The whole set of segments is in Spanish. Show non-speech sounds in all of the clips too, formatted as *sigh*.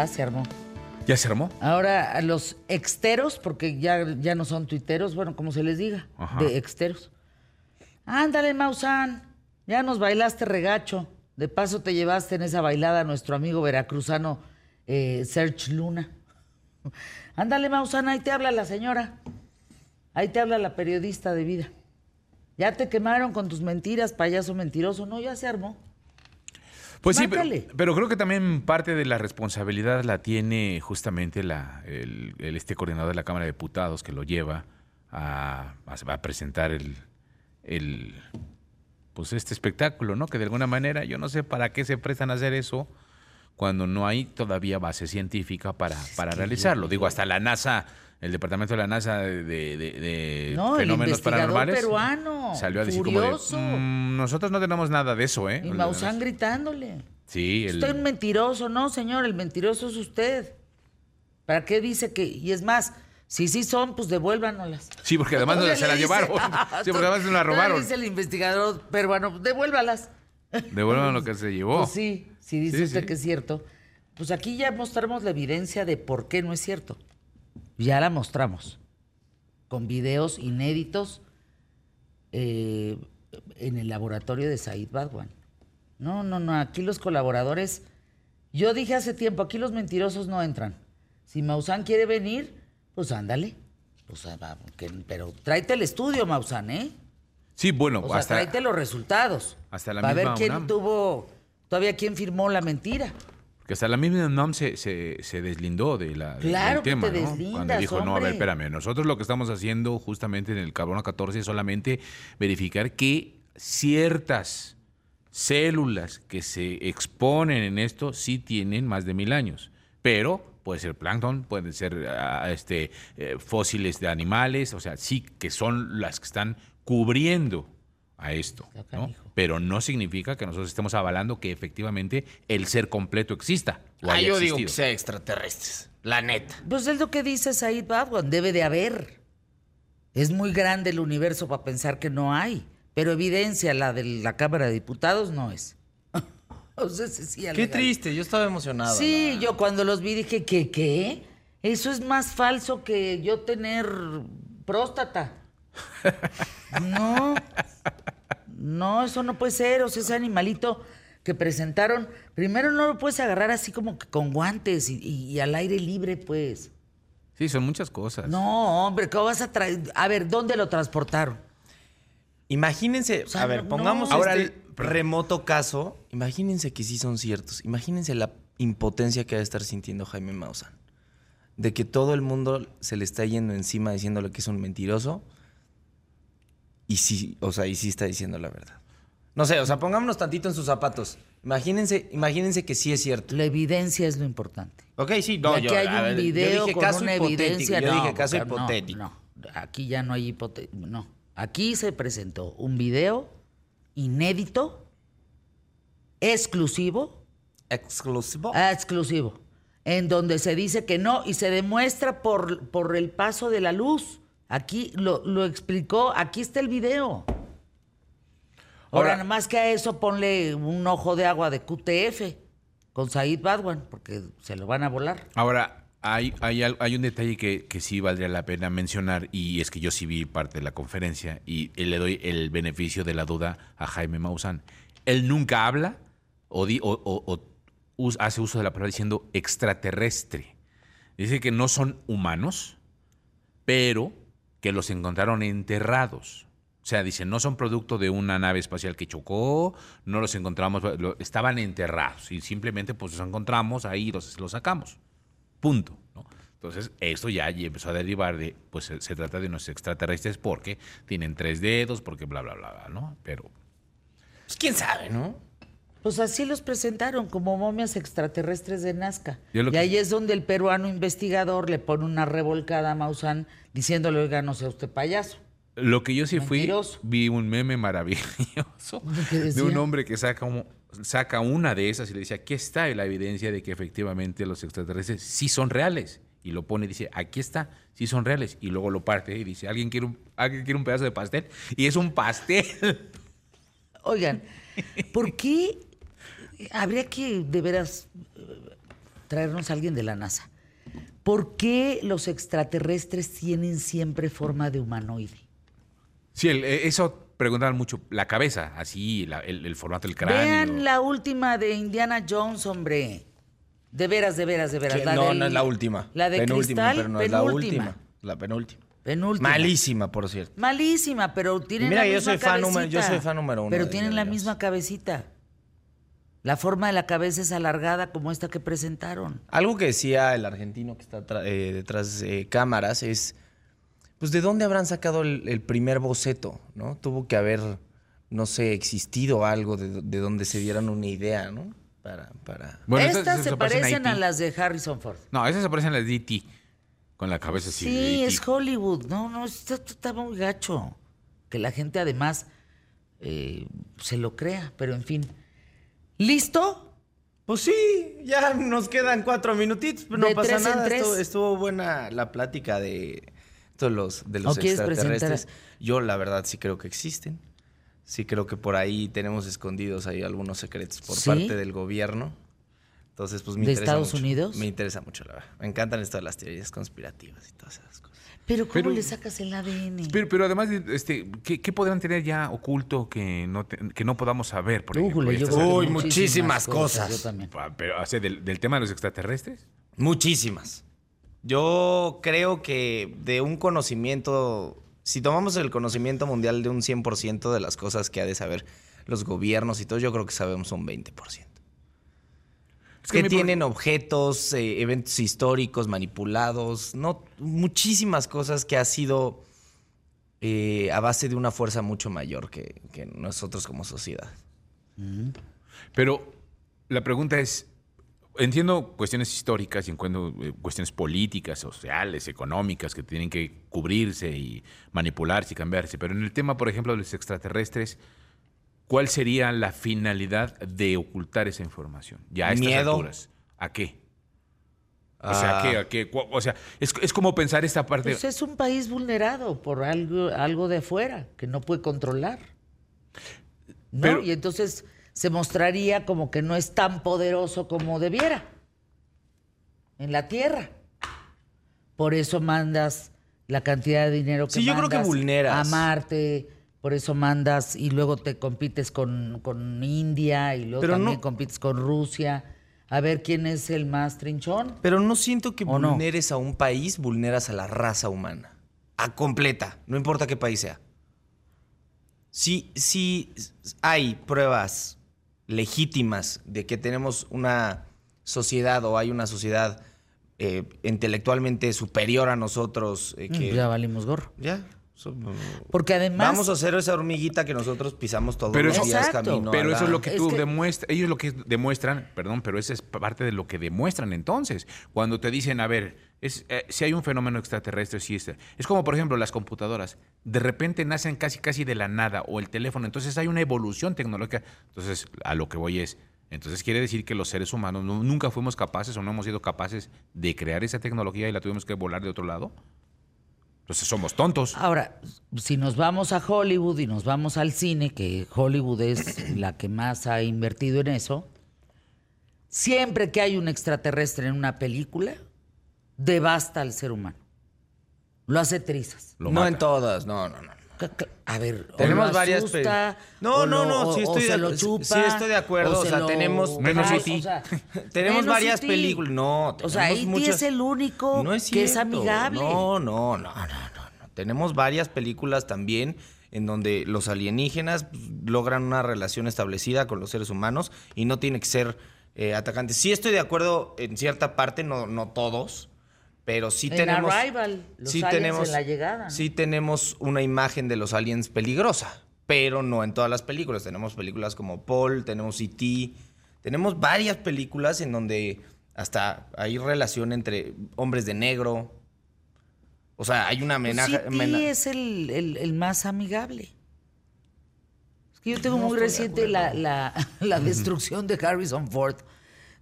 Ya se armó. ¿Ya se armó? Ahora a los exteros, porque ya, ya no son tuiteros, bueno, como se les diga, Ajá. de exteros. Ándale, Maussan, ya nos bailaste regacho. De paso te llevaste en esa bailada a nuestro amigo veracruzano eh, Serge Luna. *laughs* Ándale, Maussan, ahí te habla la señora. Ahí te habla la periodista de vida. Ya te quemaron con tus mentiras, payaso mentiroso. No, ya se armó. Pues sí, pero, creo que también parte de la responsabilidad la tiene justamente la, el, el- este coordinador de la Cámara de Diputados que lo lleva a, a- a presentar el, el pues este espectáculo, ¿no? Que de alguna manera yo no sé para qué se prestan a hacer eso cuando no hay todavía base científica para, para realizarlo. Digo, hasta la NASA, el departamento de la NASA de, de- de No, el fenómenos investigador paranormales peruano, salió a decir furioso. como de, "Mm, nosotros no tenemos nada de eso, ¿eh? Y Maussan gritándole. Sí, el, Usted es un mentiroso, no, señor, el mentiroso es usted. ¿Para qué dice que.? Y es más, si sí son, pues devuélvanoslas. Sí, porque además no se la le dice- llevaron. *laughs* Sí, porque además se la Todavía robaron. Dice el investigador peruano, devuélvalas. Devuelvan lo que se llevó. Pues sí, si dice Sí, usted sí. que es cierto. Pues aquí ya mostramos la evidencia de por qué no es cierto. Ya la mostramos. Con videos inéditos eh, en el laboratorio de Said Badwan. No, no, no. Aquí los colaboradores. Yo dije hace tiempo, aquí los mentirosos no entran. Si Maussan quiere venir, pues ándale. Pues, pero tráete el estudio, Maussan, ¿eh? Sí, bueno, O sea, hasta, tráete los resultados. hasta la Para ver misma quién UNAM. tuvo, todavía quién firmó la mentira. Que hasta la misma UNAM se, se, se deslindó de la, del Claro que tema, te ¿no? deslindas, Cuando dijo, no, a ver, espérame, nosotros lo que estamos haciendo justamente en el carbono 14 es solamente verificar que ciertas células que se exponen en esto sí tienen más de mil años, pero puede ser plancton, pueden ser ah, este, eh, fósiles de animales, o sea, sí que son las que están cubriendo a esto, ¿no? Pero no significa que nosotros estemos avalando que efectivamente el ser completo exista. o Ah, haya yo digo que existido. sea extraterrestres. La neta. Pues es lo que dice Said Badwan, debe de haber. Es muy grande el universo para pensar que no hay, pero evidencia la de la Cámara de Diputados no es. *laughs* o sea, ese sí Qué triste, yo estaba emocionado. Sí, la- yo cuando los vi dije, ¿qué, qué? Eso es más falso que yo tener próstata. *laughs* No, no, eso no puede ser. O sea, ese animalito que presentaron, primero no lo puedes agarrar así como que con guantes y, y- y al aire libre, pues. Sí, son muchas cosas. No, hombre, ¿cómo vas a traer? A ver, ¿dónde lo transportaron? Imagínense, sea, a ver, no- pongamos no. ahora el remoto caso. Imagínense que sí son ciertos. Imagínense la impotencia que ha de estar sintiendo Jaime Maussan. De que todo el mundo se le está yendo encima diciéndole que es un mentiroso. Y sí, o sea, y sí está diciendo la verdad. No sé, o sea, pongámonos tantito en sus zapatos. Imagínense, imagínense que sí es cierto. La evidencia es lo importante. Ok, sí, no, aquí yo, hay un ver, yo dije con caso una hipotético, evidencia. Yo no, dije caso hipotético. No, aquí ya no hay hipotético. No, aquí se presentó un video inédito, exclusivo, Exclusivo. ah, exclusivo, en donde se dice que no y se demuestra por, por el paso de la luz. Aquí lo, lo explicó, aquí está el video. Ahora, nada más que a eso ponle un ojo de agua de QTF con Said Badwan, porque se lo van a volar. Ahora, hay, hay, hay un detalle que, que sí valdría la pena mencionar y es que yo sí vi parte de la conferencia y le doy el beneficio de la duda a Jaime Maussan. Él nunca habla o, di- o- o- o us- hace uso de la palabra diciendo extraterrestre. Dice que no son humanos, pero que los encontraron enterrados. O sea, dice, no son producto de una nave espacial que chocó, no los encontramos, estaban enterrados y simplemente pues los encontramos ahí y los, los sacamos. Punto. ¿no? Entonces, esto ya empezó a derivar de, pues se, se trata de unos extraterrestres porque tienen tres dedos, porque bla, bla, bla, bla, ¿no? Pero Pues quién sabe, ¿no? Pues así los presentaron como momias extraterrestres de Nazca. Y que- ahí es donde el peruano investigador le pone una revolcada a Maussan diciéndole, oiga, no sea usted payaso. lo que yo sí fui, Mentiroso. vi un meme maravilloso *laughs* ¿Qué de un hombre que saca, un- saca una de esas y le dice, aquí está la evidencia de que efectivamente los extraterrestres sí son reales. Y lo pone y dice, aquí está, sí son reales. Y luego lo parte y dice, ¿alguien quiere un, ¿alguien quiere un pedazo de pastel? Y es un pastel. Oigan, ¿por qué habría que de veras traernos a alguien de la NASA. ¿Por qué los extraterrestres tienen siempre forma de humanoide? Sí, el- eh, eso preguntaban mucho. La cabeza, así, la- el, el formato del cráneo. Vean la última de Indiana Jones, hombre. De veras, de veras, de veras. La no, del- no es la última. La de penúltima, cristal, pero no es la penúltima. última. La penúltima. Penúltima. Malísima, por cierto. Malísima, pero tienen mira, la yo misma soy fan número- yo cabecita. soy fan número uno Pero tienen la misma cabecita. La forma de la cabeza es alargada como esta que presentaron. Algo que decía el argentino que está eh, detrás de cámaras es, pues, ¿de dónde habrán sacado el, el primer boceto? ¿no? Tuvo que haber, no sé, existido algo de, de donde se dieran una idea, ¿no? Para, para... Bueno, Estas se parecen a IT. las de Harrison Ford. No, esas se parecen a las de E.T. Con la cabeza así. Sí, E.T.. es Hollywood. No, no, esto está muy gacho. Que la gente además eh, se lo crea, pero en fin. ¿Listo? Pues sí, ya nos quedan cuatro minutitos, pero no pasa nada. Estuvo, estuvo buena la plática de todos los, de los ¿O quieres extraterrestres. Yo, la verdad, sí creo que existen. Sí creo que por ahí tenemos escondidos ahí algunos secretos por ¿Sí? parte del gobierno. Entonces, pues me ¿De interesa Estados mucho. Unidos? Me interesa mucho, la verdad. Me encantan esto de las teorías conspirativas y todas esas cosas. Pero ¿cómo Pero- le sacas el ADN? Pero, pero además, de- este, ¿qué, qué podrán tener ya oculto que no, te- que no podamos saber? Por ejemplo, Újule, yo estas- creo que Uy, muchísimas cosas. Yo también. Ah, Pero, o sea, del, del tema de los extraterrestres. Muchísimas. Yo creo que de un conocimiento, si tomamos el conocimiento mundial de un 100% de las cosas que ha de saber los gobiernos y todo, yo creo que sabemos un 20%. Es que tienen objetos, eh, eventos históricos manipulados, no, muchísimas cosas que ha sido eh, a base de una fuerza mucho mayor que, que nosotros como sociedad. Pero la pregunta es, entiendo cuestiones históricas y encuentro eh, cuestiones políticas, sociales, económicas que tienen que cubrirse y manipularse y cambiarse, pero en el tema, por ejemplo, de los extraterrestres, ¿cuál sería la finalidad de ocultar esa información? Ya a estas Miedo. alturas. ¿A qué? O sea, ¿a qué? Ah. ¿A qué? Cu- O sea, es, es como pensar esta parte... Pues es un país vulnerado por algo, algo de afuera que no puede controlar. ¿No? Pero- y entonces se mostraría como que no es tan poderoso como debiera en la tierra. Por eso mandas la cantidad de dinero que Sí, yo creo que vulneras. a Marte, por eso mandas y luego te compites con, con India y luego Pero también no- compites con Rusia. A ver quién es el más trinchón. Pero no siento que vulneres a un país, vulneras a la raza humana. A completa, no importa qué país sea. Si, si hay pruebas legítimas de que tenemos una sociedad o hay una sociedad eh, intelectualmente superior a nosotros, eh, que... Mm, Ya valimos gorro. Ya. Porque además... Vamos a hacer esa hormiguita que nosotros pisamos todos Pero los eso- días Exacto. camino Pero eso es lo que Es tú que- demuestras, ellos lo que demuestran, perdón, pero esa es parte de lo que demuestran entonces. Cuando te dicen, a ver, es, eh, si hay un fenómeno extraterrestre, sí es. Es como, por ejemplo, las computadoras. De repente nacen casi, casi de la nada, o el teléfono. Entonces hay una evolución tecnológica. Entonces, a lo que voy es. Entonces quiere decir que los seres humanos no- nunca fuimos capaces o no hemos sido capaces de crear esa tecnología y la tuvimos que volar de otro lado. Entonces somos tontos. Ahora, si nos vamos a Hollywood y nos vamos al cine, que Hollywood es *clears throat* la que más ha invertido en eso, siempre que hay un extraterrestre en una película, devasta al ser humano. Lo hace trizas. Lo no mata. en todas, no, no, no. A ver, o Tenemos lo varias asusta, No, o no, no, sí o- o estoy se de- lo chupa, sí estoy de acuerdo, o se sea, lo- tenemos- Menos o E.T.. sea, *laughs* Tenemos menos varias E.T.. películas. No, O sea, E.T. muchas- es el único No es que es amigable. No, no, no, no, no, no. Tenemos varias películas también en donde los alienígenas logran una relación establecida con los seres humanos y no tiene que ser eh, atacantes. Sí estoy de acuerdo en cierta parte, no, no todos, pero sí En tenemos... Arrival, los aliens en la llegada. Sí tenemos una imagen de los aliens peligrosa, pero no en todas las películas. Tenemos películas como Paul, tenemos E.T., tenemos varias películas en donde hasta hay relación entre hombres de negro. O sea, hay una Pues amenaza. E.T. amena- es el, el- el más amigable. Es que yo tengo No muy reciente la, la- *laughs* la destrucción de Harrison Ford.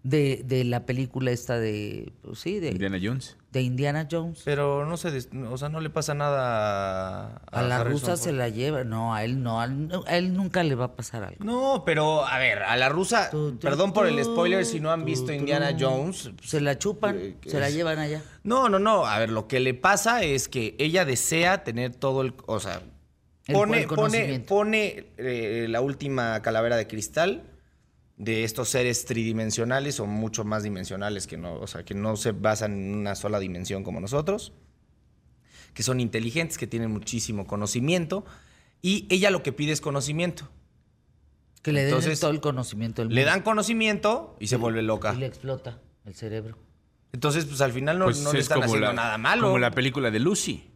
De, de la película esta de, pues sí, de Indiana Jones. de Indiana Jones. Pero no se, des- o sea, no le pasa nada a, a la Harrison rusa se la lleva. No, a él no, a él, a él nunca le va a pasar algo. No, pero a ver, a la rusa, perdón por el spoiler si no han visto. Indiana Jones. Se la chupan, Eh, se la llevan allá. No, no, no. A ver, lo que le pasa es que ella desea tener todo el. O sea, El- pone, el pone, pone eh, la última calavera de cristal de estos seres tridimensionales o mucho más dimensionales que no, o sea, que no se basan en una sola dimensión como nosotros, que son inteligentes, que tienen muchísimo conocimiento, y ella lo que pide es conocimiento. Que le den Entonces, todo el conocimiento del Le mundo. dan conocimiento y se vuelve loca. Y le explota el cerebro. Entonces, pues al final no, Pues no le es están como haciendo la, nada malo. Como la película de Lucy.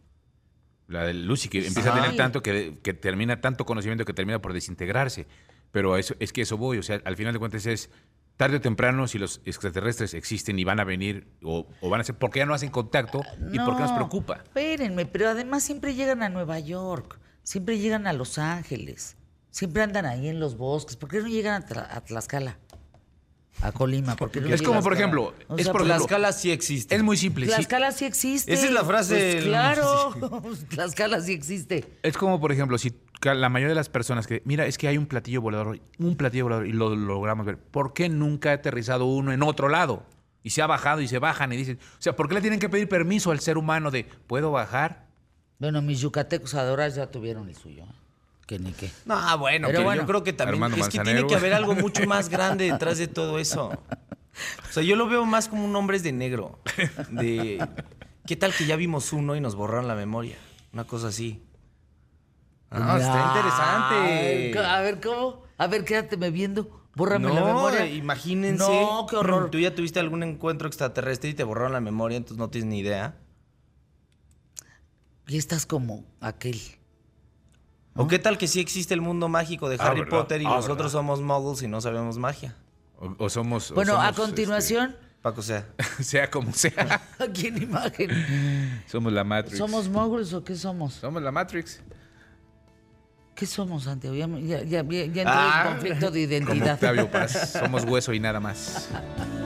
La de Lucy, que empieza a tener tanto que, que termina tanto conocimiento que termina por desintegrarse. Pero a eso, es que eso voy. O sea, al final de cuentas es tarde o temprano, si los extraterrestres existen y van a venir o, o van a ser, ¿por qué ya no hacen contacto y por qué nos No, preocupa? Espérenme, pero además siempre llegan a Nueva York, siempre llegan a Los Ángeles, siempre andan ahí en los bosques. ¿Por qué no llegan a, Tla- a Tlaxcala? A Colima, ¿por qué no Es como, llegan? por ejemplo, O es sea, por ejemplo, Tlaxcala sí existe. es muy simple. sí. Tlaxcala sí existe. Esa es la frase Pues claro, *laughs* *laughs* Tlaxcala sí existe. Es como, por ejemplo, si la mayoría de las personas que, mira, es que hay un platillo volador, un platillo volador y lo, logramos ver. ¿Por qué nunca ha aterrizado uno en otro lado? Y se ha bajado y se bajan y dicen, o sea, ¿por qué le tienen que pedir permiso al ser humano de, ¿puedo bajar? Bueno, mis yucatecos adoras ya tuvieron el suyo. ¿eh? Que ni qué. No, bueno, Pero pero bueno. yo creo que también Armando es que Manzanero, tiene que haber algo mucho *laughs* más grande detrás de todo eso. O sea, yo lo veo más como un hombres de negro. De ¿qué tal que ya vimos uno y nos borraron la memoria? Una cosa así. Ah, está interesante. Ay, A ver, ¿cómo? A ver, quédateme viendo. Bórrame no, la memoria. imagínense. No, qué horror. Tú ya tuviste algún encuentro extraterrestre y te borraron la memoria, entonces no tienes ni idea. Y estás como aquel. ¿O qué tal que sí existe el mundo mágico de Ah, Harry ¿verdad? Potter y Ah, nosotros ¿verdad? somos muggles y no sabemos magia? O, o somos... o Bueno, a continuación, Paco sea. este, *laughs* sea como sea, *laughs* aquí en imagen. somos la Matrix. ¿Somos moguls o qué somos? Somos la Matrix. ¿Qué somos, Santiago? Ya, ya, ya, ya entré Ah. en conflicto de Como identidad. Octavio Paz. Somos hueso y nada más. *laughs*